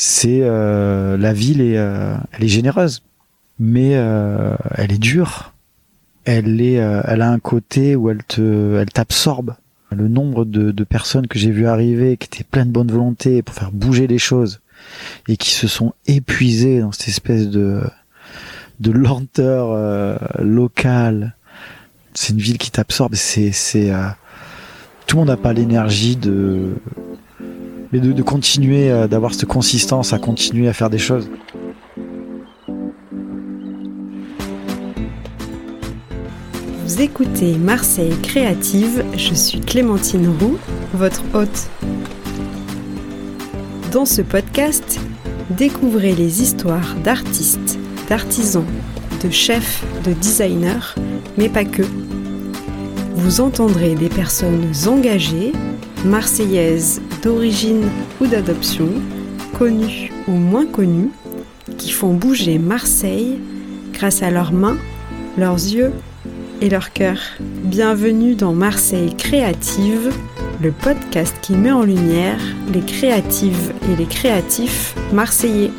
c'est la ville est elle est généreuse, mais elle est dure. Elle est elle a un côté où elle te elle t'absorbe. Le nombre de, de personnes que j'ai vu arriver qui étaient pleines de bonne volonté pour faire bouger les choses et qui se sont épuisées dans cette espèce de de lenteur euh, locale. C'est une ville qui t'absorbe. C'est, c'est, euh, tout le monde n'a pas l'énergie de, mais de, continuer euh, d'avoir cette consistance à continuer à faire des choses. Vous écoutez Marseille Créative, je suis Clémentine Roux, votre hôte. Dans ce podcast, découvrez les histoires d'artistes, d'artisans, de chefs, de designers, mais pas que. Vous entendrez des personnes engagées, marseillaises d'origine ou d'adoption, connues ou moins connues, qui font bouger Marseille grâce à leurs mains, leurs yeux et leur cœur. Bienvenue dans Marseille Créative, le podcast qui met en lumière les créatives et les créatifs marseillais.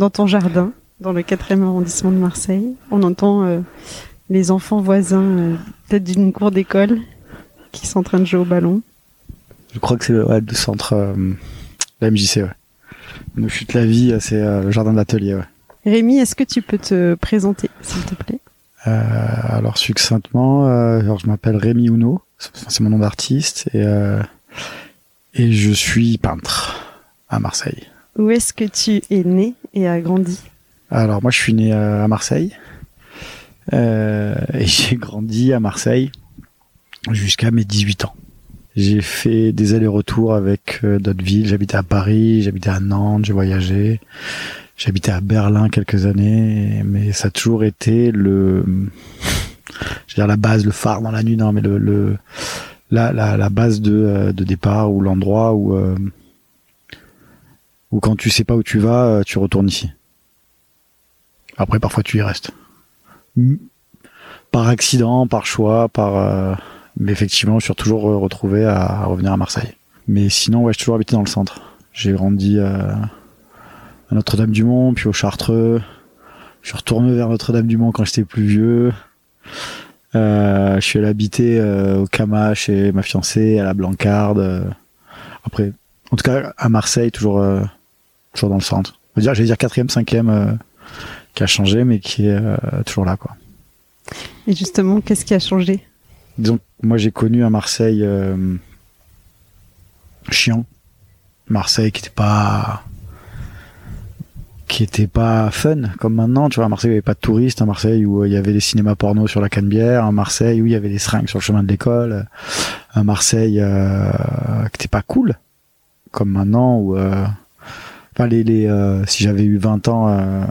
Dans ton jardin, dans le 4e arrondissement de Marseille. On entend euh, les enfants voisins, euh, peut-être d'une cour d'école, qui sont en train de jouer au ballon. Je crois que c'est le, ouais, le centre, euh, la MJC, ouais. Nous chute la vie, c'est euh, le jardin d'atelier, ouais. Rémi, est-ce que tu peux te présenter, s'il te plaît? Alors succinctement, alors je m'appelle Rémi Uno, c'est c'est mon nom d'artiste et et je suis peintre à Marseille. Où est-ce que tu es né et as grandi Alors moi je suis né euh, à Marseille euh, et j'ai grandi à Marseille jusqu'à mes 18 ans. J'ai fait des allers-retours avec euh, d'autres villes. J'habitais à Paris, j'habitais à Nantes, j'ai voyagé. J'habitais à Berlin quelques années, mais ça a toujours été le, je veux dire la base, le phare dans la nuit, non, mais le, la, la, base de, de départ ou l'endroit où, où quand tu sais pas où tu vas, euh, tu retournes ici. Après, parfois, tu y restes. Par accident, par choix, par, euh, mais effectivement, je suis toujours euh, retrouvé à, revenir à Marseille. Mais sinon, ouais, j'ai toujours habité dans le centre. J'ai grandi euh, à Notre-Dame-du-Mont, puis au Chartreux. Je suis retourné vers Notre-Dame-du-Mont quand j'étais plus vieux. Euh, je suis allé habiter euh, au Cama chez ma fiancée, à la Blancarde. Après, en tout cas, à Marseille, toujours, euh, toujours dans le centre. Je veux dire, j'allais dire quatrième, cinquième, euh, qui a changé, mais qui est euh, toujours là, quoi. Et justement, qu'est-ce qui a changé? Disons, que moi, j'ai connu à Marseille euh, chiant. Marseille qui était pas qui était pas fun comme maintenant tu vois à Marseille il y avait pas de touristes à Marseille où il y avait des cinémas porno sur la Canebière à Marseille où il y avait des seringues sur le chemin de l'école à Marseille euh, qui était pas cool comme maintenant où euh, les, les euh, si j'avais eu 20 ans euh,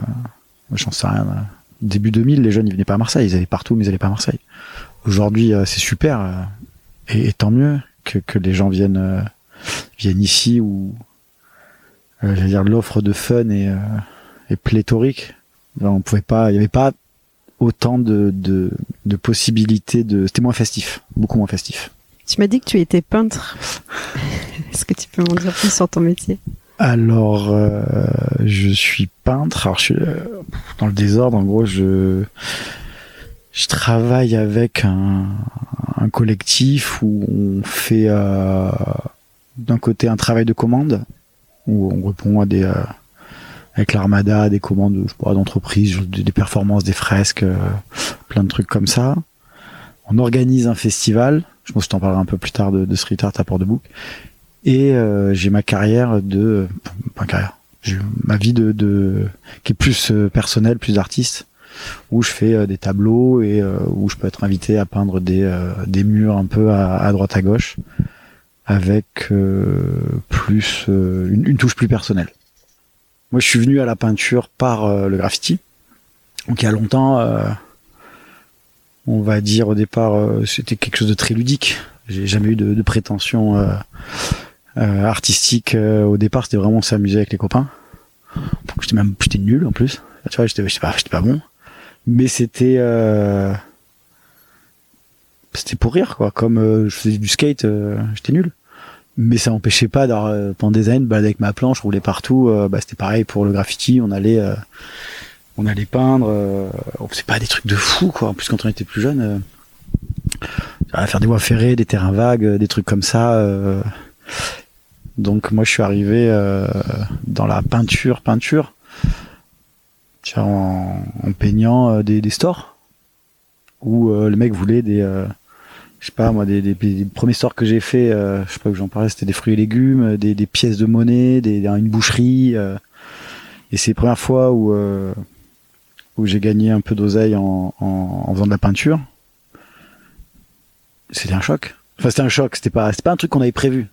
j'en sais rien euh, début 2000 les jeunes ils venaient pas à Marseille. Ils allaient partout mais ils allaient pas à Marseille. Aujourd'hui euh, c'est super et, tant mieux que, les gens viennent viennent ici où l'offre de fun est, pléthorique. Là, on pouvait pas il y avait pas autant de, de, de possibilités de c'était moins festif beaucoup moins festif. Tu m'as dit que tu étais peintre. est-ce que tu peux m'en dire plus sur ton métier? Alors euh, je suis peintre. Alors je suis euh, dans le désordre en gros je je travaille avec un, collectif où on fait euh, d'un côté un travail de commande où on répond à des avec l'armada des commandes je d'entreprises des, performances des fresques plein de trucs comme ça. On organise un festival. Je pense que je t'en parlerai un peu plus tard de, de street art à Port-de-Bouc et euh, j'ai ma carrière de pas carrière ma vie de, de qui est plus euh, personnelle plus artiste où je fais euh, des tableaux et où je peux être invité à peindre des, des murs un peu à, à droite à gauche avec plus une, une touche plus personnelle. Moi, je suis venu à la peinture par le graffiti. Donc il y a longtemps, on va dire au départ, euh, c'était quelque chose de très ludique. J'ai jamais eu de, de prétention euh, artistique. euh, au départ, c'était vraiment s'amuser avec les copains. J'étais même j'étais nul en plus. tu vois, j'étais, pas, j'étais pas bon, mais c'était, euh, c'était pour rire, quoi. Comme euh, je faisais du skate, euh, j'étais nul. Mais ça m'empêchait pas d'avoir, pendant des années, de avec ma planche, rouler partout. bah, c'était pareil pour le graffiti, on allait, on allait peindre. c'est pas des trucs de fou, quoi. En plus, quand on était plus jeune, faire des voies ferrées, des terrains vagues, des trucs comme ça. Donc moi je suis arrivé euh, dans la peinture, peinture, en, peignant euh, des, stores où euh, le mec voulait des, je sais pas moi, des, premiers stores que j'ai fait, je sais pas que j'en parlais, c'était des fruits et légumes, des, pièces de monnaie, des, une boucherie. et c'est les premières fois où j'ai gagné un peu d'oseille en faisant de la peinture. C'était un choc. Enfin c'était un choc, c'était pas c'était pas un truc qu'on avait prévu.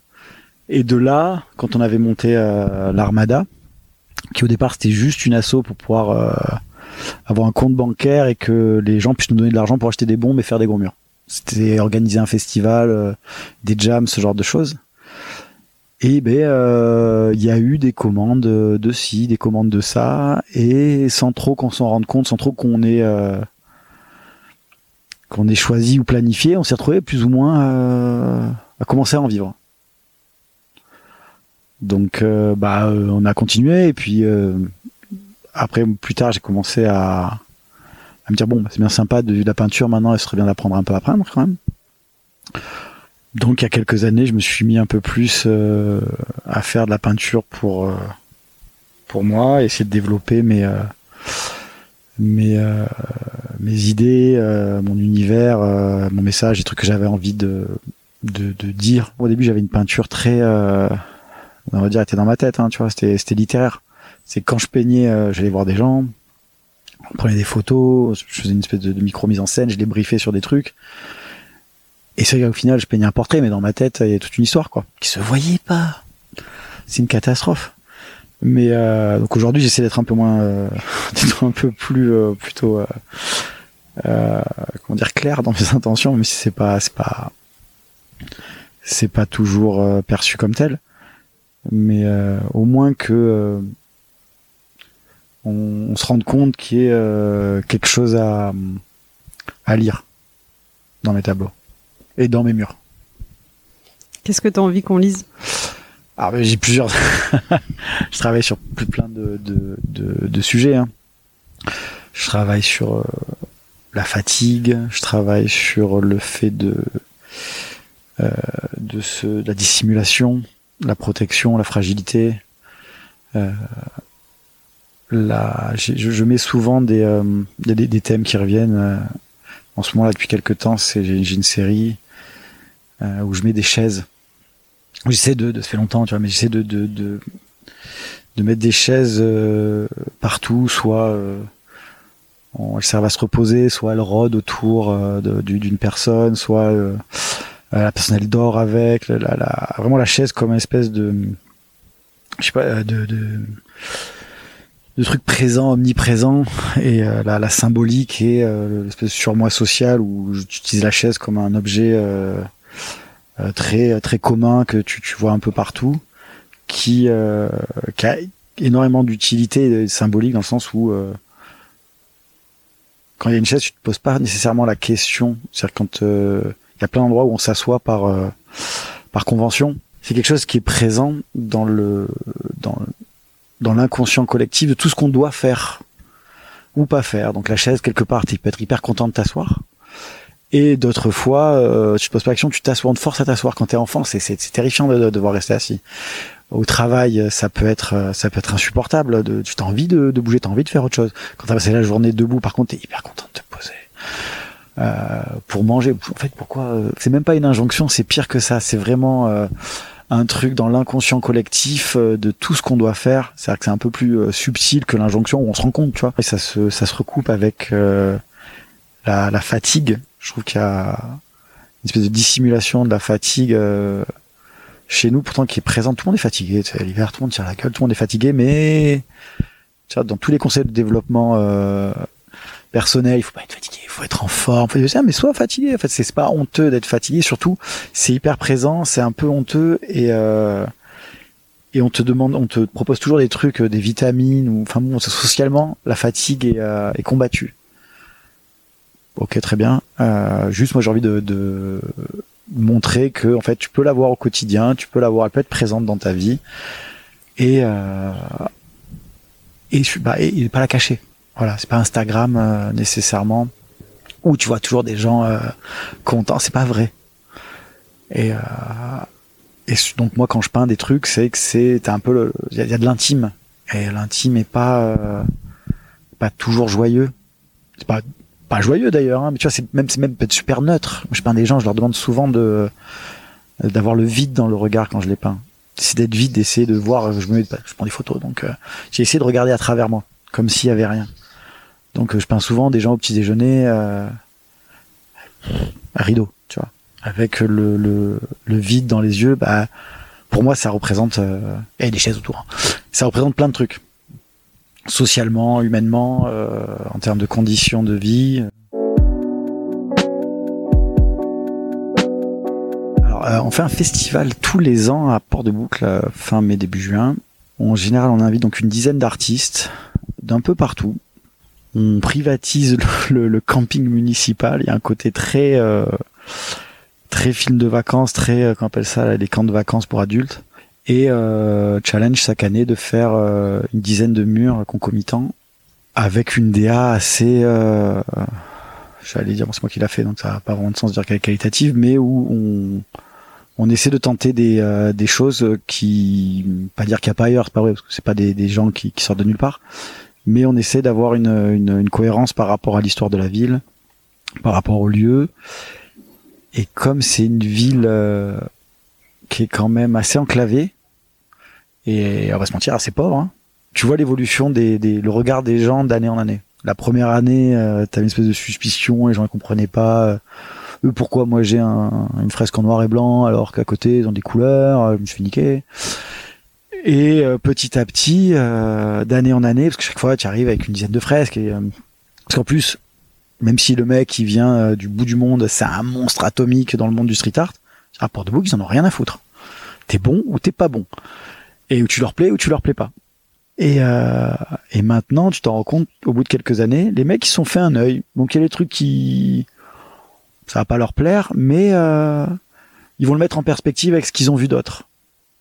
Et de là, quand on avait monté euh, l'Armada, qui au départ c'était juste une asso pour pouvoir euh, avoir un compte bancaire et que les gens puissent nous donner de l'argent pour acheter des bombes et faire des gros murs. C'était organiser un festival, euh, des jams, ce genre de choses. Et ben il y a eu des commandes de ci, des commandes de ça, et sans trop qu'on s'en rende compte, sans trop qu'on ait qu'on ait choisi ou planifié, on s'est retrouvé plus ou moins à commencer à en vivre. Donc euh, bah euh, on a continué et puis euh, après plus tard j'ai commencé à, à me dire bon c'est bien sympa de, la peinture maintenant il serait bien d'apprendre un peu à peindre quand même. Donc il y a quelques années je me suis mis un peu plus à faire de la peinture pour pour moi, essayer de développer mes mes mes idées, mon univers, mon message, les trucs que j'avais envie de, de dire. Au début j'avais une peinture très on va dire, était dans ma tête, hein, tu vois, c'était, c'était littéraire. C'est quand je peignais, euh, j'allais voir des gens, on prenait des photos, je faisais une espèce de, micro mise en scène, je les briefais sur des trucs. Et c'est au final, je peignais un portrait, mais dans ma tête, il y a toute une histoire, quoi, qui se voyait pas. C'est une catastrophe. Mais euh, donc aujourd'hui, j'essaie d'être un peu moins, euh, un peu plus, euh, plutôt, euh, comment dire, clair dans mes intentions, mais si c'est pas, c'est pas, c'est pas toujours perçu comme tel mais euh, au moins que euh, on, se rende compte qu'il y ait euh, quelque chose à, à lire dans mes tableaux et dans mes murs. Qu'est-ce que tu as envie qu'on lise? Ah, j'ai plusieurs. je travaille sur plein de, de, de, de sujets. Hein. Je travaille sur la fatigue. Je travaille sur le fait de euh, de, ce, de la dissimulation la protection, la fragilité. Euh, la, je, je, mets souvent des, euh, des, thèmes qui reviennent. Euh, en ce moment là, depuis quelques temps, c'est j'ai une série euh, où je mets des chaises. J'essaie de, de, ça fait longtemps, tu vois, mais j'essaie de, de, de, de mettre des chaises euh, partout, soit elles servent à se reposer, soit elles rôdent autour d'une personne, soit la personne elle dort avec, la, la, vraiment la chaise comme une espèce de, je sais pas, euh, de, de, de truc présent, omniprésent, et euh, la, la, symbolique et l'espèce de surmoi social où j'utilise la chaise comme un objet très très commun que tu, tu vois un peu partout, qui, qui a énormément d'utilité symbolique dans le sens où quand il y a une chaise, tu te poses pas nécessairement la question. C'est-à-dire quand il y a plein d'endroits où on s'assoit par euh, par convention. C'est quelque chose qui est présent dans le dans dans l'inconscient collectif de tout ce qu'on doit faire ou pas faire. Donc la chaise quelque part, tu peux être hyper content de t'asseoir. Et d'autres fois, euh, tu poses pas l'action, tu t'assois, on te force à t'asseoir. Quand t'es enfant, c'est, c'est, terrifiant de, de, devoir rester assis. Au travail, ça peut être, ça peut être insupportable. De, tu as envie de, de bouger, as envie de faire autre chose. Quand t'as passé la journée debout, par contre, t'es hyper content de te poser. Euh, pour manger. En fait, pourquoi euh, C'est même pas une injonction, c'est pire que ça. C'est vraiment euh, un truc dans l'inconscient collectif de tout ce qu'on doit faire. C'est-à-dire que c'est un peu plus subtil que l'injonction où on se rend compte, tu vois. Et ça se, ça se recoupe avec la, la, fatigue. Je trouve qu'il y a une espèce de dissimulation de la fatigue chez nous, pourtant qui est présente. Tout le monde est fatigué. L'hiver, tout le monde tire la gueule, tout le monde est fatigué, mais tu vois, dans tous les concepts de développement personnel, il faut pas être fatigué, il faut être en forme, faut dire, mais sois fatigué. En fait, c'est pas honteux d'être fatigué, surtout c'est hyper présent, c'est un peu honteux et euh, et on te demande, on te propose toujours des trucs, des vitamines ou enfin bon, socialement, la fatigue est, est combattue. Ok, très bien. juste moi j'ai envie de, de montrer que en fait tu peux l'avoir au quotidien, tu peux l'avoir, elle peut être présente dans ta vie et euh, et, bah, et, pas la cacher. Voilà, c'est pas Instagram euh, nécessairement où tu vois toujours des gens euh, contents, c'est pas vrai. Et euh, et donc moi quand je peins des trucs, c'est que c'est un peu il y, a de l'intime et l'intime est pas euh, pas toujours joyeux. C'est pas pas joyeux d'ailleurs, hein, mais tu vois, c'est même, c'est même peut-être super neutre. je peins des gens, je leur demande souvent de d'avoir le vide dans le regard quand je les peins. C'est d'être vide, d'essayer de voir. Je me, je prends des photos, donc euh, j'ai essayé de regarder à travers moi, comme s'il y avait rien. Donc euh, je peins souvent des gens au petit déjeuner euh, à rideau, tu vois, avec le, vide dans les yeux. Bah, pour moi, ça représente et des chaises autour. Hein. Ça représente plein de trucs socialement, humainement, euh, en termes de conditions de vie. Alors, euh, on fait un festival tous les ans à Port-de-Boucle, euh, fin mai, début juin. En général, on invite donc une dizaine d'artistes d'un peu partout. On privatise le, camping municipal. Il y a un côté très très film de vacances, très qu'on appelle ça les camps de vacances pour adultes et euh, challenge chaque année de faire euh, une dizaine de murs concomitants avec une DA assez euh, j'allais dire c'est moi qui l'a fait donc ça n'a pas vraiment de sens de dire qu'elle est qualitative mais où on on essaie de tenter des, euh, des choses qui pas dire qu'il n'y a pas ailleurs c'est pas vrai parce que c'est pas des, gens qui sortent de nulle part mais on essaie d'avoir une, cohérence par rapport à l'histoire de la ville par rapport au lieu et comme c'est une ville euh, qui est quand même assez enclavée et on va se mentir, assez pauvre. Hein. Tu vois l'évolution des, des, le regard des gens d'année en année. La première année, euh, t'avais une espèce de suspicion, les gens ne comprenaient pas. Euh, eux, pourquoi moi j'ai un, une fresque en noir et blanc alors qu'à côté ils ont des couleurs. Euh, je me suis niqué. Et euh, petit à petit, d'année en année, parce que chaque fois tu arrives avec une dizaine de fresques. Et, parce qu'en plus, même si le mec il vient du bout du monde, c'est un monstre atomique dans le monde du street art, à Port de Bouc, ils en ont rien à foutre. T'es bon ou t'es pas bon et où tu leur plais ou tu leur plais pas. Et, euh, maintenant, tu t'en rends compte, au bout de quelques années, les mecs, ils sont fait un œil. Donc, il y a des trucs qui... Ça va pas leur plaire, mais euh, ils vont le mettre en perspective avec ce qu'ils ont vu d'autres.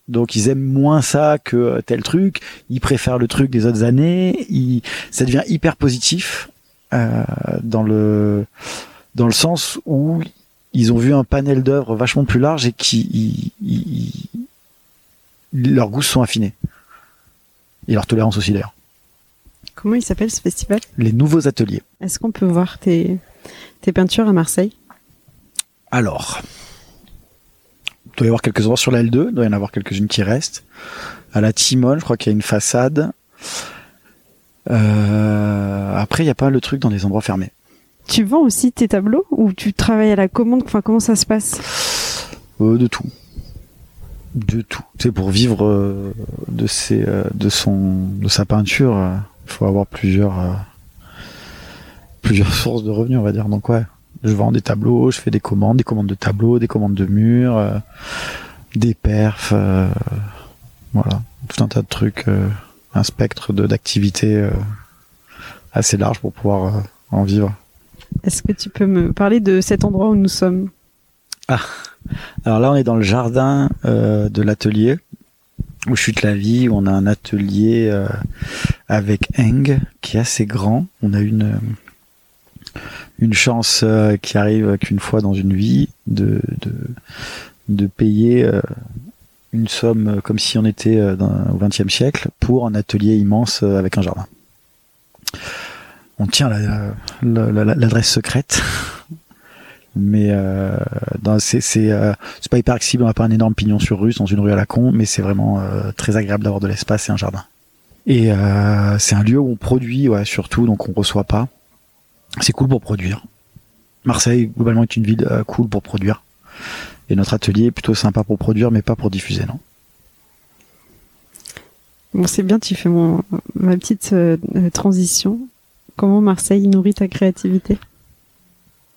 Donc, ils aiment moins ça que tel truc. Ils préfèrent le truc des autres années. Ils... Ça devient hyper positif euh, dans le dans le sens où ils ont vu un panel d'œuvres vachement plus large et qui leurs goûts sont affinés. Et leur tolérance aussi d'ailleurs. Comment il s'appelle ce festival? Les Nouveaux Ateliers. Est-ce qu'on peut voir tes, tes peintures à Marseille? Alors, doit y avoir quelques endroits sur la L2, il doit y en avoir quelques-unes qui restent. À la Timone, je crois qu'il y a une façade. Euh, après, il y a pas le truc dans des endroits fermés. Tu vends aussi tes tableaux ou tu travailles à la commande? Enfin, comment ça se passe? Euh, De tout de tout. C'est pour vivre euh, de ses, euh, de son, de sa peinture, il euh, faut avoir plusieurs, plusieurs sources de revenus, on va dire. Donc ouais, je vends des tableaux, je fais des commandes, des commandes de tableaux, des commandes de murs, des perfs, voilà, tout un tas de trucs, un spectre de d'activités assez large pour pouvoir en vivre. Est-ce que tu peux me parler de cet endroit où nous sommes? Ah. Alors là, on est dans le jardin euh, de l'atelier où chute la vie, où on a un atelier euh, avec Eng qui est assez grand. On a une une chance euh, qui arrive qu'une fois dans une vie de de, de payer une somme comme si on était dans, au XXe siècle pour un atelier immense avec un jardin. On tient l'adresse secrète. Mais euh, c'est c'est euh, c'est pas hyper accessible on a pas un énorme pignon sur rue dans une rue à la con mais c'est vraiment euh, très agréable d'avoir de l'espace et un jardin. Et euh, c'est un lieu où on produit ouais surtout donc on reçoit pas c'est cool pour produire Marseille globalement est une ville euh, cool pour produire et notre atelier est plutôt sympa pour produire mais pas pour diffuser non bon c'est bien tu fais mon ma petite transition comment Marseille nourrit ta créativité?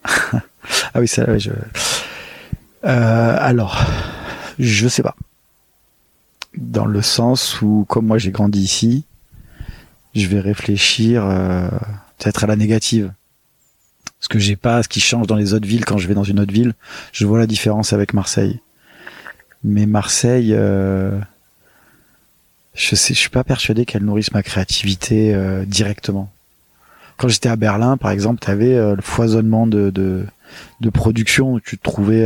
Ah oui, ça, je. Euh, alors, je sais pas. dans le sens où, comme moi j'ai grandi ici, je vais réfléchir euh, peut-être à la négative. Ce que j'ai pas, ce qui change dans les autres villes quand je vais dans une autre ville, je vois la différence avec Marseille. Mais Marseille, euh, je sais, je suis pas persuadé qu'elle nourrisse ma créativité euh, directement. Quand j'étais à Berlin, par exemple, tu avais le foisonnement de, de, de production où tu te trouvais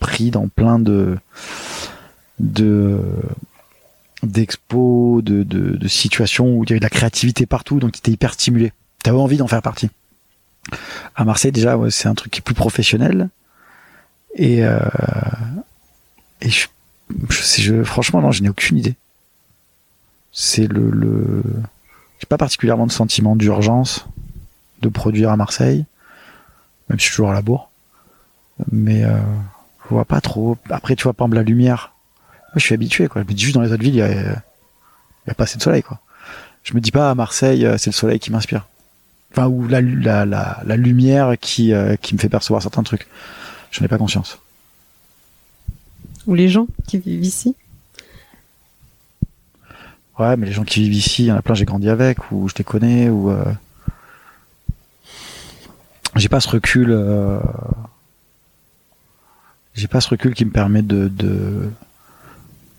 pris dans plein de de d'expos, de, de, de, situations où il y avait de la créativité partout, donc tu étais hyper stimulé. Tu avais envie d'en faire partie. À Marseille, déjà, c'est un truc qui est plus professionnel. Et, euh, je, franchement, non, je n'ai aucune idée. C'est le, le j'ai pas particulièrement de sentiment d'urgence de produire à Marseille, même si je suis toujours à la bourre. Mais euh, je vois pas trop. Après, tu vois, par exemple, la lumière je suis habitué, quoi. Je me dis juste dans les autres villes, il y a, y a pas assez de soleil. Je me dis pas à Marseille, euh, c'est le soleil qui m'inspire. Enfin, ou la, la, la, la lumière qui, euh, qui me fait percevoir certains trucs. Je n'ai pas conscience. Ou les gens qui vivent ici Ouais, mais les gens qui vivent ici, il y en a plein, j'ai grandi avec, ou je les connais, ou. Euh... J'ai pas ce recul. Euh... J'ai pas ce recul qui me permet de, de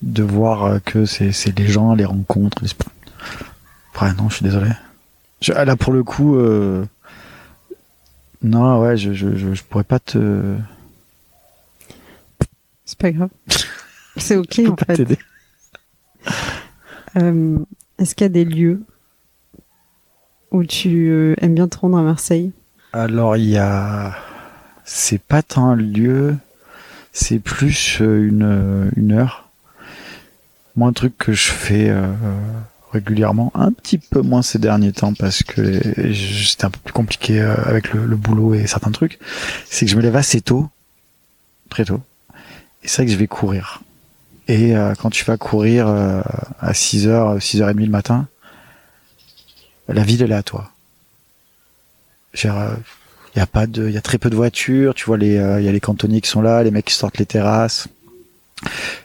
de voir que c'est les gens, les rencontres. Les... Ouais, non, je suis désolé. Je, ah, là, pour le coup, euh... non, ouais, je, je, je, pourrais pas te. C'est pas grave. C'est ok en fait. Euh, Est-ce qu'il y a des lieux où tu euh, aimes bien te rendre à Marseille? Alors, il y a. C'est pas tant un lieu, c'est plus une, une heure moi, un truc que je fais euh, régulièrement, un petit peu moins ces derniers temps parce que c'était un peu plus compliqué euh, avec le, boulot et certains trucs, c'est que je me lève assez tôt, très tôt. Et c'est vrai que je vais courir. Et euh, quand tu vas courir à 6h, 6h30 le matin, la ville elle est à toi. Il y a pas de, il y a très peu de voitures. Tu vois les, il y a les cantonniers qui sont là, les mecs qui sortent les terrasses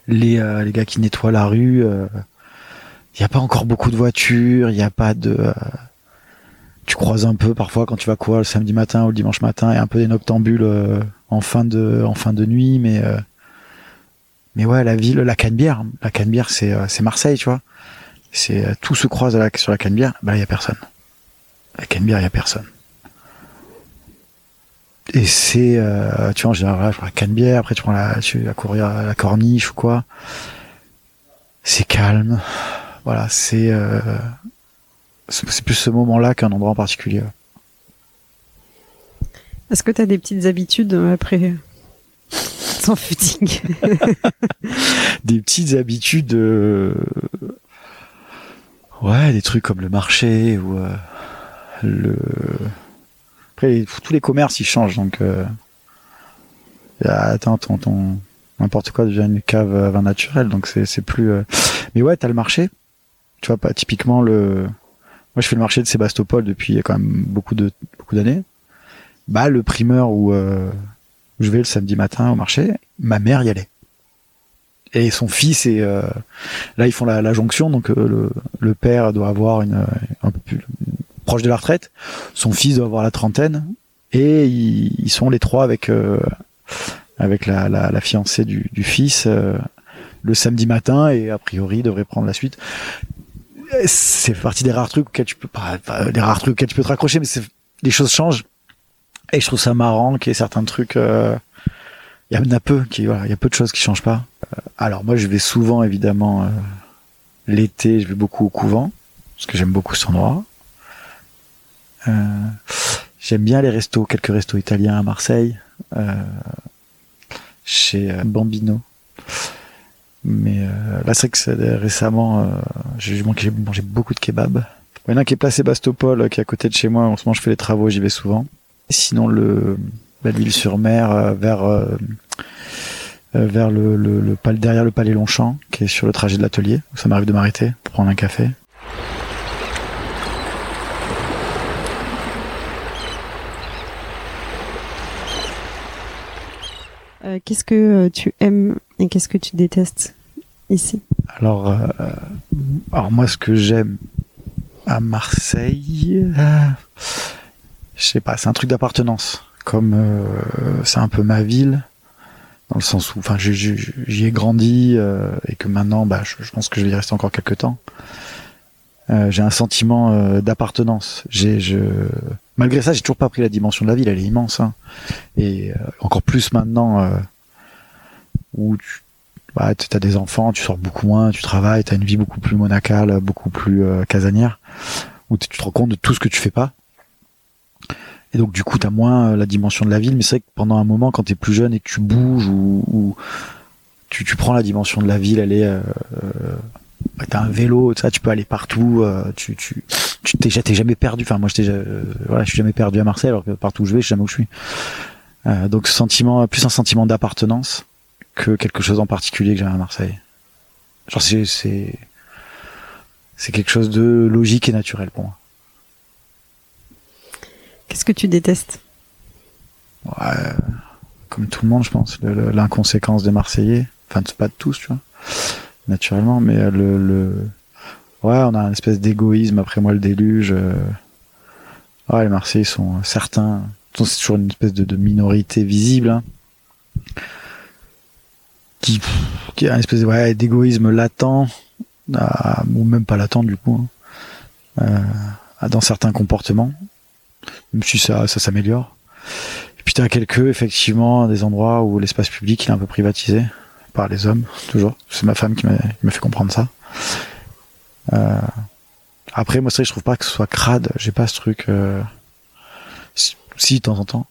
les, euh, les gars qui nettoient la rue. Il euh, n'y a pas encore beaucoup de voitures, il n'y a pas de... Euh, tu croises un peu parfois quand tu vas courir le samedi matin ou le dimanche matin, et un peu des noctambules en fin de en fin de nuit, mais mais ouais, la ville, la Canebière, la Canebière, c'est c'est Marseille, tu vois. C'est tout se croise sur la Canebière, bah il y a personne. La Canebière, il y a personne. Et c'est, euh, tu vois, en général, je prends la Canebière, après tu prends la, tu vas courir à la corniche ou quoi. C'est calme. Voilà, c'est, euh, c'est plus ce moment-là qu'un endroit en particulier. Est-ce que tu as des petites habitudes euh, après ton footing Des petites habitudes, euh... ouais, des trucs comme le marché ou euh, le après, tous les commerces, ils changent, donc euh, attends, ton, ton n'importe quoi devient une cave à vin naturel, donc c'est c'est plus. Euh... Mais ouais, t'as le marché. Tu vois, pas typiquement le. Moi, je fais le marché de Sébastopol depuis quand même beaucoup de beaucoup d'années. Bah, le primeur où, euh, où je vais le samedi matin au marché, ma mère y allait et son fils et euh, là ils font la, la jonction donc euh, le, le, père doit avoir une un peu plus proche de la retraite. Son fils doit avoir la trentaine et ils, sont les trois avec euh, avec la, la, fiancée du, du fils euh, le samedi matin et a priori devrait prendre la suite. C'est partie des rares trucs auxquels tu peux pas, des rares trucs auxquels tu peux te raccrocher, mais les choses changent et je trouve ça marrant qu'il y ait certains trucs. Euh, il y en a peu qui il y a peu de choses qui changent pas. alors moi je vais souvent évidemment l'été, je vais beaucoup au couvent parce que j'aime beaucoup cet endroit. Euh, j'aime bien les restos, quelques restos italiens à Marseille, euh, chez euh, Bambino. Mais là, c'est que récemment, j'ai mangé, beaucoup de kebabs. Il y en a un qui est placé Bastopol, qui est à côté de chez moi. En ce moment, je fais les travaux, j'y vais souvent. sinon, le Belleville-sur-Mer, vers vers le, le, le, derrière le palais Longchamp, qui est sur le trajet de l'atelier. Ça m'arrive de m'arrêter pour prendre un café. Euh, qu'est-ce que euh, tu aimes et qu'est-ce que tu détestes? Euh, alors moi, ce que j'aime à Marseille, je sais pas, c'est un truc d'appartenance. Comme euh, c'est un peu ma ville, dans le sens où, j'y ai grandi euh, et que maintenant, bah, je, pense que je vais y rester encore quelques temps. Euh, j'ai un sentiment d'appartenance. Malgré ça, j'ai toujours pas pris la dimension de la ville. Elle est immense, hein. et encore plus maintenant où tu bah, tu as des enfants, tu sors beaucoup moins, tu travailles, tu as une vie beaucoup plus monacale, beaucoup plus casanière, où tu te rends compte de tout ce que tu fais pas. Et donc du coup, tu as moins euh, la dimension de la ville, mais c'est vrai que pendant un moment, quand tu es plus jeune et que tu bouges ou, tu, tu, prends la dimension de la ville, elle est... Euh, euh t'as un vélo, tu peux aller partout, euh, tu tu tu t'es jamais perdu. Enfin moi, je voilà, je suis jamais perdu à Marseille, alors que partout où je vais, je sais jamais où je suis. Euh, donc sentiment, plus un sentiment d'appartenance que quelque chose en particulier que j'ai à Marseille. Genre c'est c'est quelque chose de logique et naturel pour moi. Qu'est-ce que tu détestes? Ouais, Comme tout le monde, je pense. L'inconséquence des Marseillais. Enfin, pas de tous, tu vois. Naturellement, mais euh, le, le... Ouais, on a une espèce d'égoïsme après moi le déluge. Euh. Ouais, les Marseillais sont certains. C'est toujours une espèce de, minorité visible. Hein. Qui, qui a une espèce ouais, d'égoïsme latent. Ah, ou même pas latent du coup. Hein. Euh, dans certains comportements même si ça, ça s'améliore. Et puis t'as quelques, effectivement, des endroits où l'espace public est un peu privatisé par les hommes, toujours. C'est ma femme qui m'a fait comprendre ça. Euh, après, moi, je trouve pas que ce soit crade. J'ai pas ce truc. Euh... Si, de temps en temps.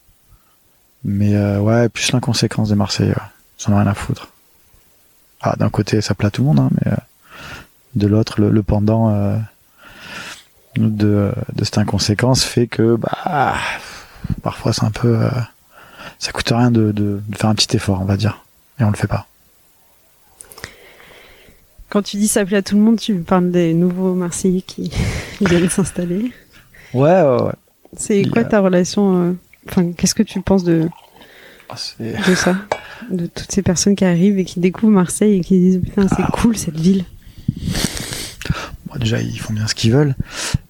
Mais euh, ouais, plus l'inconséquence des Marseillais. Ça n'a rien à foutre. Ah, d'un côté, ça plaît à tout le monde, hein, mais euh, de l'autre, le, le, pendant euh, de, de cette inconséquence fait que bah parfois c'est un peu euh, ça coûte rien de, de, faire un petit effort on va dire et on le fait pas. Quand tu dis ça plaît à tout le monde tu parles des nouveaux Marseillais qui viennent s'installer. Ouais ouais, ouais. c'est quoi ta relation euh, enfin qu'est-ce que tu penses de ah, de ça? De toutes ces personnes qui arrivent et qui découvrent Marseille et qui disent putain c'est ah. cool cette ville déjà ils font bien ce qu'ils veulent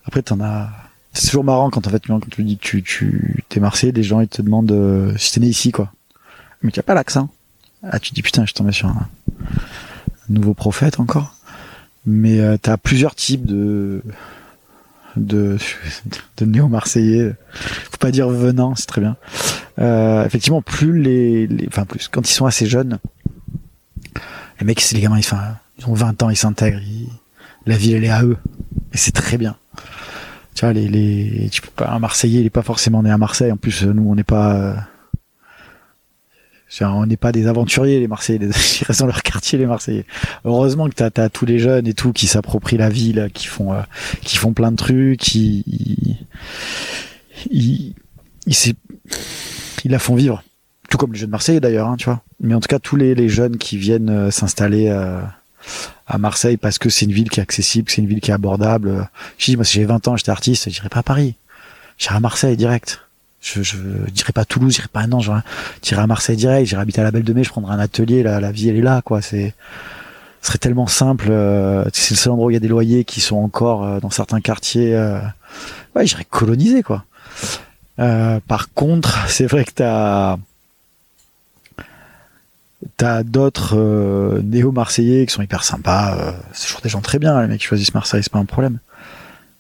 après, t'en as. C'est toujours marrant quand en fait quand tu dis que tu, tu t'es Marseillais, des gens ils te demandent euh, si t'es né ici quoi. Mais tu as pas l'accent. Ah tu dis putain, je suis tombé sur un, nouveau prophète encore. Mais euh, t'as plusieurs types de de de néo-marseillais. Faut pas dire venant, c'est très bien. Euh, effectivement, plus les, les, enfin plus quand ils sont assez jeunes, les mecs, c'est les gamins, ils, ils ont 20 ans, ils s'intègrent, la ville elle est à eux et c'est très bien tu vois, les, les, tu peux pas, un Marseillais, il est pas forcément né à Marseille. En plus, nous, on n'est pas, euh, on n'est pas des aventuriers, les Marseillais. Ils restent dans leur quartier, les Marseillais. Heureusement que t'as, as tous les jeunes et tout qui s'approprient la ville, qui font, euh, qui font plein de trucs, qui, ils, ils, ils, la font vivre. Tout comme les jeunes Marseillais d'ailleurs, hein, tu vois. Mais en tout cas, tous les, les jeunes qui viennent euh, s'installer à Marseille parce que c'est une ville qui est accessible, c'est une ville qui est abordable. Je dis, moi, si j'ai 20 ans, j'étais artiste, j'irai pas à Paris. J'irai à Marseille direct. Je, je dirais pas à Toulouse, j'irai pas à Nantes, j'irai à Marseille direct, j'irai habiter à la Belle de Mai, je prendrai un atelier, la, la vie elle est là, quoi. C'est, ce serait tellement simple. Euh, c'est le seul endroit où il y a des loyers qui sont encore euh, dans certains quartiers. Euh, ouais, j'irais coloniser, quoi. Par contre, c'est vrai que t'as T'as d'autres euh, néo-marseillais qui sont hyper sympas. Euh, c'est toujours des gens très bien, les mecs qui choisissent Marseille, c'est pas un problème.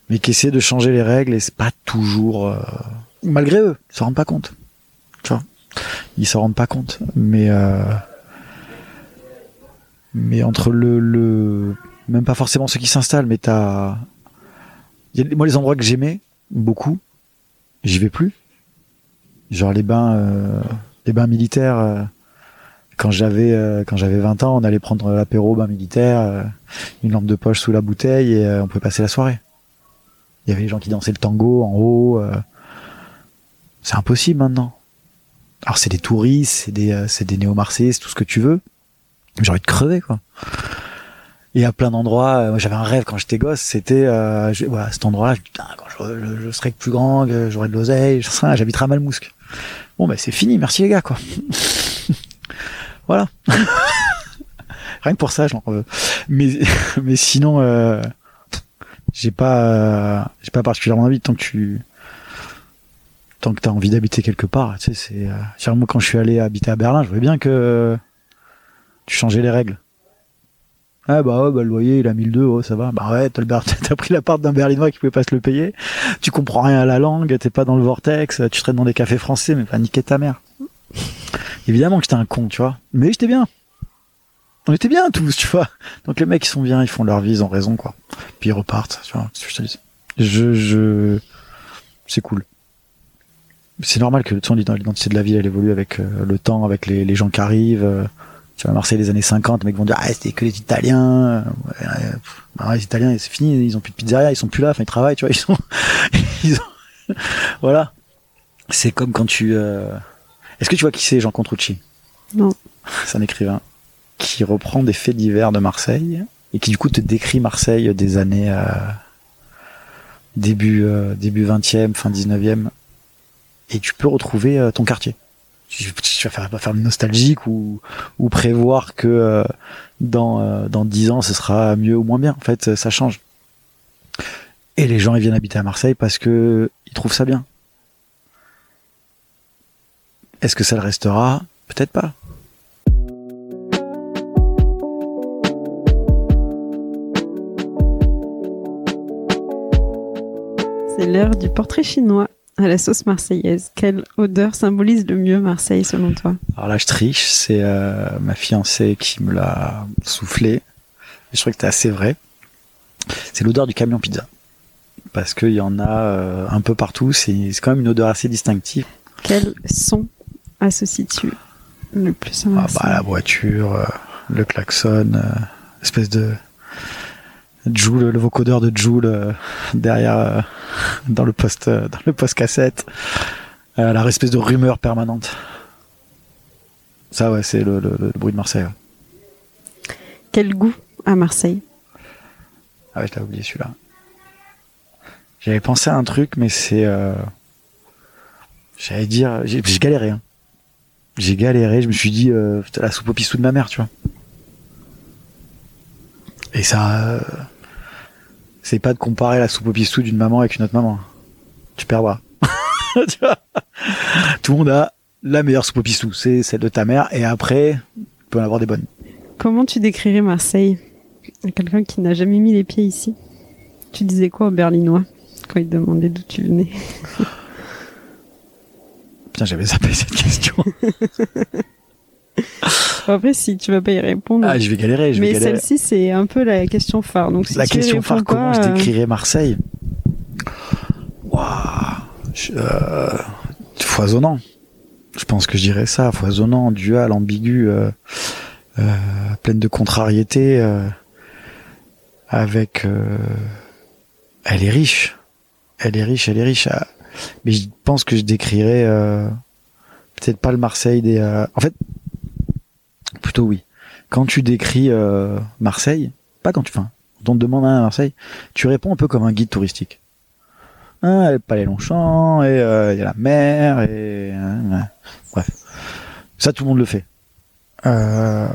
Mais qui essaient de changer les règles et c'est pas toujours... Euh, malgré eux, ils s'en rendent pas compte. Tu vois? Ils s'en rendent pas compte. Mais... mais entre le, le... Même pas forcément ceux qui s'installent, mais t'as... Moi, les endroits que j'aimais beaucoup, j'y vais plus. Genre les bains... les bains militaires quand j'avais euh, quand j'avais 20 ans, on allait prendre l'apéro bain militaire, euh, une lampe de poche sous la bouteille et euh, on pouvait passer la soirée. Il y avait les gens qui dansaient le tango en haut. c'est impossible maintenant. Alors c'est des touristes, c'est des c'est des néo-marseillais, c'est tout ce que tu veux. J'ai envie de crever quoi. Et à plein d'endroits, moi j'avais un rêve quand j'étais gosse, c'était voilà cet endroit-là. Je, putain, quand je, je, serai plus grand, j'aurai de l'oseille, j'habiterai à Malmousque. Bon ben c'est fini, merci les gars quoi. Voilà. Rien que pour ça, genre. euh, mais mais sinon, euh, j'ai pas euh, j'ai pas particulièrement envie tant que tu tant que t'as envie d'habiter quelque part. Tu sais, c'est. Euh, moi, quand je suis allé habiter à Berlin, je voyais bien que tu changeais les règles. Ah bah ouais, bah le loyer il a 1002, oh, ça va. Bah ouais, t'as, pris l'appart d'un Berlinois qui pouvait pas se le payer. Tu comprends rien à la langue, t'es pas dans le vortex, tu traînes dans des cafés français, mais va niquer ta mère. Évidemment que j'étais un con, tu vois. Mais j'étais bien. On était bien tous, tu vois. Donc les mecs ils sont bien, ils font leur vie, ils ont raison quoi. Puis ils repartent, tu vois. Je, je, c'est cool. C'est normal que l'identité de la ville elle évolue avec euh, le temps, avec les, les gens qui arrivent. euh, tu vois, Marseille des années 50, les mecs vont dire ah c'était que les Italiens. Ouais, bah les Italiens c'est fini, ils ont plus de pizzeria, ils sont plus là, enfin ils travaillent, tu vois, ils sont, ils ont- voilà. C'est comme quand tu. euh, Est-ce que tu vois qui c'est Jean Contrucci? Non. C'est un écrivain qui reprend des faits divers de Marseille et qui du coup te décrit Marseille des années euh, début euh, début 20e, fin 19e et tu peux retrouver euh, ton quartier. Tu, vas faire pas faire nostalgique ou ou prévoir que euh, dans euh, dans 10 ans ce sera mieux ou moins bien. En fait, ça change. Et les gens ils viennent habiter à Marseille parce que ils trouvent ça bien. Est-ce que ça le restera? Peut-être pas. C'est l'heure du portrait chinois à la sauce marseillaise. Quelle odeur symbolise le mieux Marseille selon toi? Alors là, je triche, c'est euh, ma fiancée qui me l'a soufflé. Je crois que c'était assez vrai. C'est l'odeur du camion pizza. Parce qu'il y en a euh, un peu partout, c'est c'est quand même une odeur assez distinctive. Quel son associes-tu le plus à Ah bah, la voiture, euh, le klaxon, espèce de Joule, le vocodeur de Joule euh, derrière euh, dans le poste euh, dans le poste cassette, la espèce de rumeur permanente. Ça ouais, c'est le, le- le bruit de Marseille. ouais. Quel goût à Marseille? Ah ouais, je l'ai oublié celui-là. J'avais pensé à un truc, mais c'est. Euh... J'allais dire. J'ai galéré. Hein. J'ai galéré, je me suis dit, euh, la soupe au pissou de ma mère, tu vois. Et ça. euh, C'est pas de comparer la soupe au pissou d'une maman avec une autre maman. Tu perdras. Tu vois Tout le monde a la meilleure soupe au pissou, c'est celle de ta mère, et après, tu peux en avoir des bonnes. Comment tu décrirais Marseille? À quelqu'un qui n'a jamais mis les pieds ici? Tu disais quoi aux Berlinois quand ils te demandaient d'où tu venais? Putain, j'avais zappé cette question. Après, si tu vas pas y répondre. Ah, je vais galérer, je vais mais celle-ci, c'est un peu la question phare. Donc, si la tu question phare, comment je euh, décrirais Marseille? Waouh euh, Foisonnant. Je pense que je dirais ça, foisonnant, dual, ambigu, euh, euh, pleine de contrariétés, avec... elle est riche. Elle est riche, elle est riche. Ah, Mais je pense que je décrirais peut-être pas le Marseille des... En fait, plutôt oui. Quand tu décris euh, Marseille, pas quand tu... Enfin, on te demande à Marseille, tu réponds un peu comme un guide touristique. Ah, le palais Longchamp, et euh, il y a la mer, et... hein, ouais. Bref. Ça, tout le monde le fait. Euh,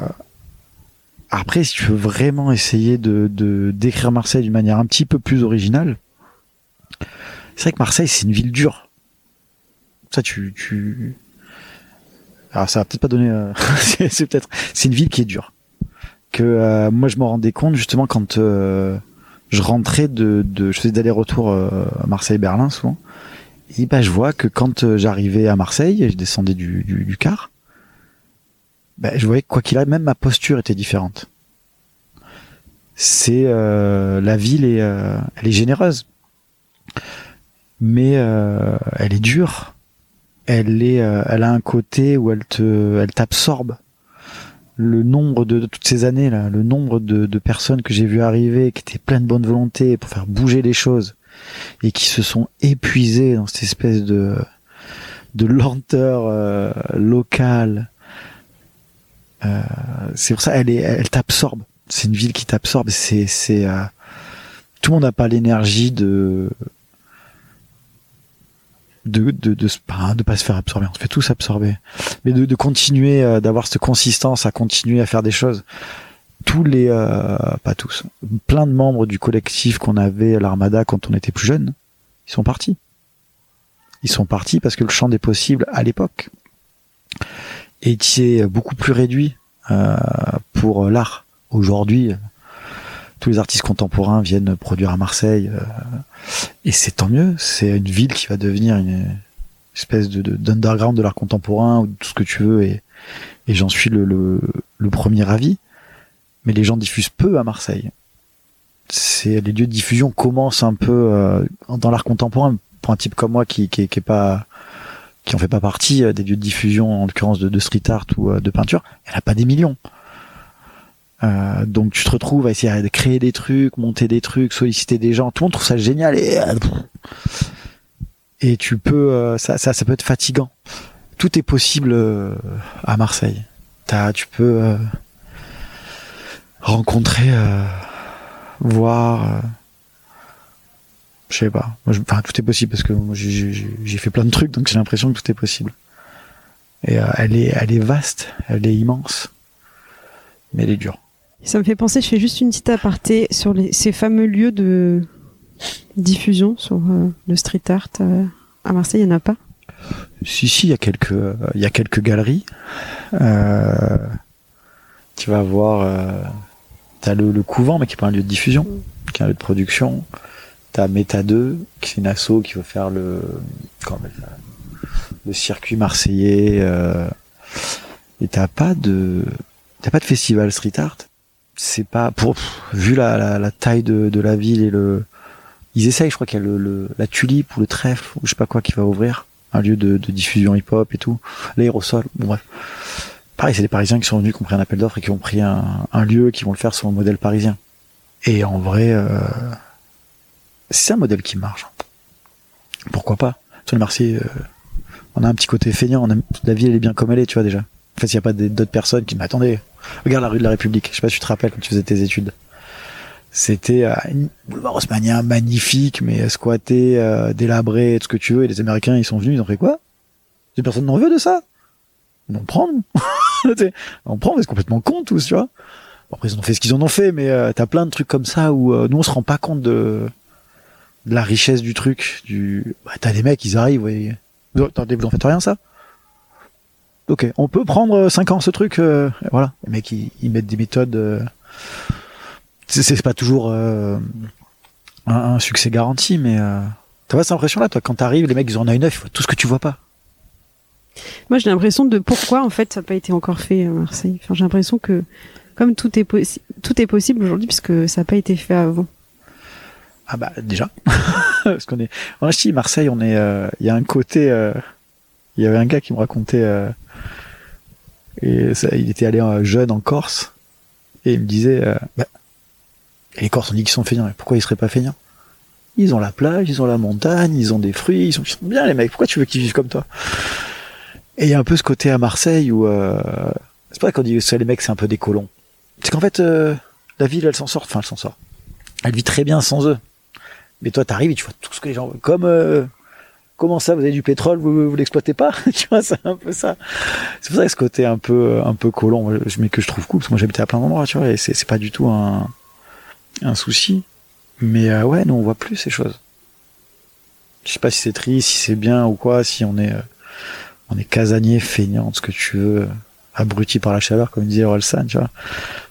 Après, si tu veux vraiment essayer de, de décrire Marseille d'une manière un petit peu plus originale, c'est vrai que Marseille, c'est une ville dure. Ça, tu... tu... Alors, ça va peut-être pas donner... euh, c'est peut-être... C'est une ville qui est dure. Que euh, moi, je m'en rendais compte justement quand... euh, je rentrais de, de je faisais d'aller-retour euh, Marseille-Berlin souvent. Et bah, je vois que quand j'arrivais à Marseille, et je descendais du, du, car, bah, je voyais que quoi qu'il arrive, même ma posture était différente. C'est la ville est, elle est généreuse, mais elle est dure. Elle est, euh, elle a un côté où elle te, elle t'absorbe le nombre de, de toutes ces années là, le nombre de, de personnes que j'ai vu arriver, qui étaient pleines de bonne volonté pour faire bouger les choses et qui se sont épuisées dans cette espèce de de lenteur euh, locale. Euh, c'est pour ça, elle est, elle t'absorbe. C'est une ville qui t'absorbe. C'est, c'est, euh, tout le monde n'a pas l'énergie de de de de, pas- de pas se faire absorber. On se fait tous absorber mais de, de continuer euh, d'avoir cette consistance à continuer à faire des choses tous les, euh, pas tous, plein de membres du collectif qu'on avait à l'Armada quand on était plus jeune, ils sont partis. Ils sont partis parce que le champ des possibles à l'époque était beaucoup plus réduit euh, pour l'art. Aujourd'hui, tous les artistes contemporains viennent produire à Marseille euh, et c'est tant mieux. C'est une ville qui va devenir une espèce de d'underground de, l'art contemporain ou tout ce que tu veux et, et j'en suis le, le, le, premier avis. Mais les gens diffusent peu à Marseille. C'est les lieux de diffusion commencent un peu euh, dans l'art contemporain pour un type comme moi qui qui, qui est pas qui en fait pas partie euh, des lieux de diffusion en l'occurrence de, street art ou euh, de peinture. Elle a pas des millions. Euh, donc tu te retrouves à essayer de créer des trucs, monter des trucs, solliciter des gens. Tout le monde trouve ça génial et et tu peux ça, ça ça peut être fatigant tout est possible euh, à Marseille. As, tu peux euh, rencontrer, euh, voir. je sais pas. enfin, tout est possible parce que j'ai fait plein de trucs, donc j'ai l'impression que tout est possible. Et elle est, elle est vaste, elle est immense, mais elle est dure. Ça me fait penser, je fais juste une petite aparté sur les, ces fameux lieux de diffusion sur le street art. à Marseille, il n'y en a pas? Si, si, il y a quelques, il y a quelques galeries. Euh, tu vas voir, euh, t'as le, le couvent, mais qui est pas un lieu de diffusion, qui est un lieu de production. T'as Meta 2, qui est une asso qui veut faire le, le circuit marseillais. Euh, et t'as pas de, t'as pas de festival street art. C'est pas pour, vu la, la, taille de, la ville et le, ils essayent, je crois qu'il y a le, la tulipe ou le trèfle ou je sais pas quoi qui va ouvrir un lieu de, diffusion hip-hop et tout. L'aérosol, bon bref. Pareil, c'est des Parisiens qui sont venus, qui ont pris un appel d'offres et qui ont pris un, lieu, qui vont le faire sur un modèle parisien. Et en vrai, euh, c'est un modèle qui marche. Pourquoi pas? Sur le Marseille, euh, on a un petit côté feignant. La ville, elle est bien comme elle est, tu vois déjà. En fait, il n'y a pas d'autres personnes qui m'attendaient. Regarde la rue de la République. Je sais pas si tu te rappelles quand tu faisais tes études. C'était euh, boulevard magnifique, mais squatté, euh, délabré, tout ce que tu veux. Et les Américains, ils sont venus, ils ont fait quoi? Les personnes n'en veut de ça On prend, on prend, c'est complètement con tous, tu vois. après, ils ont fait ce qu'ils en ont fait, mais euh, t'as plein de trucs comme ça où euh, nous, on se rend pas compte de, la richesse du truc. Du... Bah, t'as des mecs, ils arrivent, et... vous, vous en faites rien, ça? Ok, on peut prendre 5 ans ce truc, voilà. Les mecs, ils, ils mettent des méthodes c'est pas toujours euh, un, succès garanti, mais euh, t'as pas cette impression-là, toi, quand t'arrives, les mecs, ils en ont une œuf, tout ce que tu vois pas. Moi, j'ai l'impression de pourquoi, en fait, ça n'a pas été encore fait à Marseille. Enfin, j'ai l'impression que, comme tout est, tout est possible aujourd'hui, puisque ça n'a pas été fait avant. Ah bah, déjà. Parce qu'on est, en Marseille, on est, euh, il y a un côté, il y avait un gars qui me racontait, ça, il était allé jeune en Corse, et il me disait, bah, et les Corses ont dit qu'ils sont feignants. Mais pourquoi ils seraient pas feignants? Ils ont la plage, ils ont la montagne, ils ont des fruits, ils sont, bien les mecs. Pourquoi tu veux qu'ils vivent comme toi? Et il y a un peu ce côté à Marseille où euh, c'est pas qu'on dit que les mecs c'est un peu des colons. C'est qu'en fait euh, la ville elle s'en sort, enfin elle s'en sort. Elle vit très bien sans eux. Mais toi t'arrives et tu vois tout ce que les gens comme euh, comment ça vous avez du pétrole vous, vous l'exploitez pas? Tu vois c'est un peu ça c'est pour ça que ce côté un peu un peu colon mais que je trouve cool parce que moi j'habitais à plein d'endroits tu vois et c'est pas du tout un un souci. Mais euh, ouais, nous on voit plus ces choses. Je sais pas si c'est triste, si c'est bien ou quoi, si on est euh, on est casanier, feignant, ce que tu veux, abruti par la chaleur, comme disait Orelsan, tu vois.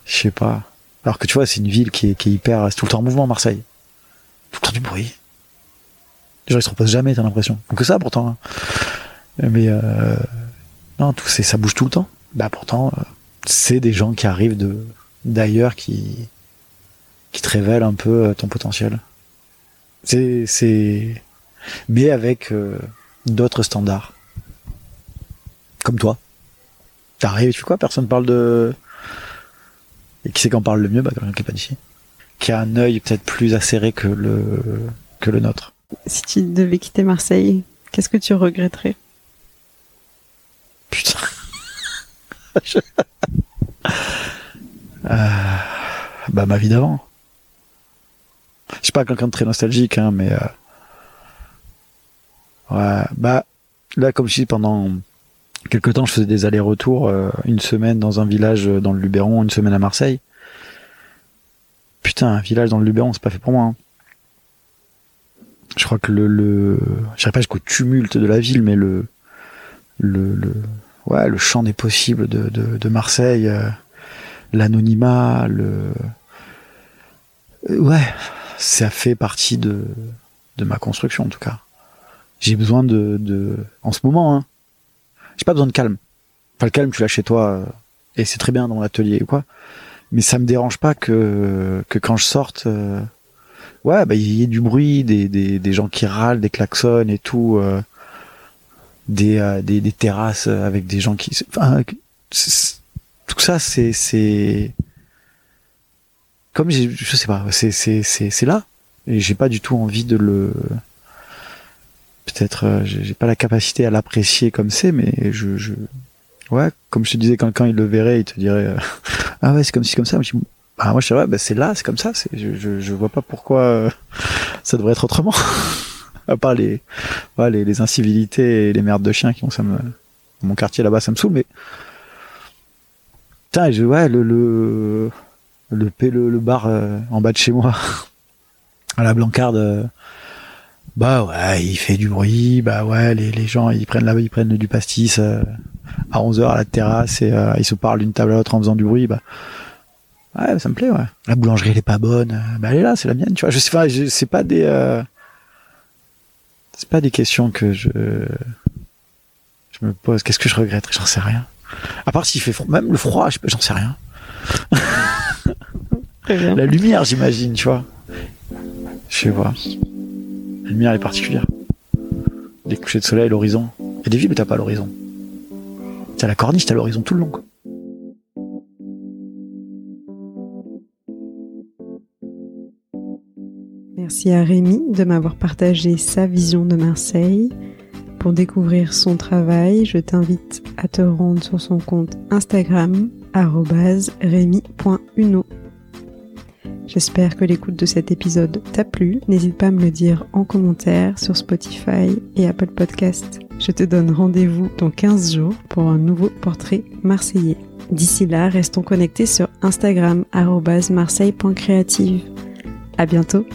Je sais pas. Alors que tu vois, c'est une ville qui est, qui est hyper, c'est tout le temps en mouvement, Marseille. Tout le temps du bruit. Les gens ils se reposent jamais, t'as l'impression. Que ça pourtant. Hein. Mais euh, non, tout ça bouge tout le temps. Bah pourtant, euh, c'est des gens qui arrivent de d'ailleurs qui qui te révèle un peu euh, ton potentiel. C'est, c'est, mais avec euh, d'autres standards. Comme toi. T'arrives, tu fais quoi? Personne parle de. Et qui c'est qu'en parle le mieux? Bah, quelqu'un qui est pas d'ici. Qui a un œil peut-être plus acéré que le, que le nôtre. Si tu devais quitter Marseille, qu'est-ce que tu regretterais Putain. euh, bah, ma vie d'avant. Je suis pas quelqu'un de très nostalgique, hein, mais euh, ouais, bah là comme je dis pendant quelques temps, je faisais des allers-retours, euh, une semaine dans un village dans le Luberon, une semaine à Marseille. putain, un village dans le Luberon, c'est pas fait pour moi. Hein. Je crois que le, le je dirais pas jusqu'au tumulte de la ville, mais le, le, le, ouais, le champ des possibles de, de, de Marseille, euh, l'anonymat, le, euh, ouais, ça fait partie de, de ma construction en tout cas. J'ai besoin de, de, en ce moment, hein, j'ai pas besoin de calme. Enfin, le calme, tu l'as chez toi, euh, et c'est très bien dans l'atelier quoi. Mais ça me dérange pas que, que quand je sorte, ouais, bah, il y ait du bruit, des, des, des gens qui râlent, des klaxons et tout, euh, des, euh, des, des terrasses avec des gens qui, enfin, tout ça, c'est, c'est, comme je sais pas, c'est, c'est, c'est, c'est là. Et j'ai pas du tout envie de le, peut-être, euh, j'ai pas la capacité à l'apprécier comme c'est, mais je, je, ouais, comme je te disais, quand, quand il le verrait, il te dirait, euh, ah ouais, c'est comme si, comme ça. Je, ah, moi, je dirais, bah, c'est là, c'est comme ça. Je, je, je vois pas pourquoi euh, ça devrait être autrement. à part les, ouais, les, incivilités et les merdes de chiens qui ont ça mon quartier là-bas, ça me saoule, mais, putain, je, ouais, le, le, le, le, le bar euh, en bas de chez moi, à la Blancarde, euh, bah ouais, il fait du bruit, bah ouais, les, les gens ils prennent là ils prennent du pastis euh, à 11h à la terrasse et ils se parlent d'une table à l'autre en faisant du bruit, bah ouais, ça me plaît, ouais. La boulangerie elle est pas bonne, bah elle est là, c'est la mienne, tu vois. Je sais pas, c'est pas des euh, c'est pas des questions que je je me pose. Qu'est-ce que je regrette? J'en sais rien. À part s'il fait froid, même le froid, j'en sais rien. La lumière, j'imagine, tu vois. Je sais pas. La lumière est particulière. Les couchers de soleil, l'horizon. Il y a des villes où t'as pas l'horizon. T'as la corniche, t'as l'horizon tout le long. Merci à Rémi de m'avoir partagé sa vision de Marseille. Pour découvrir son travail, je t'invite à te rendre sur son compte Instagram rémi.uno. J'espère que l'écoute de cet épisode t'a plu. N'hésite pas à me le dire en commentaire sur Spotify et Apple Podcast. Je te donne rendez-vous dans 15 jours pour un nouveau portrait marseillais. D'ici là, restons connectés sur Instagram marseille.creative. À bientôt!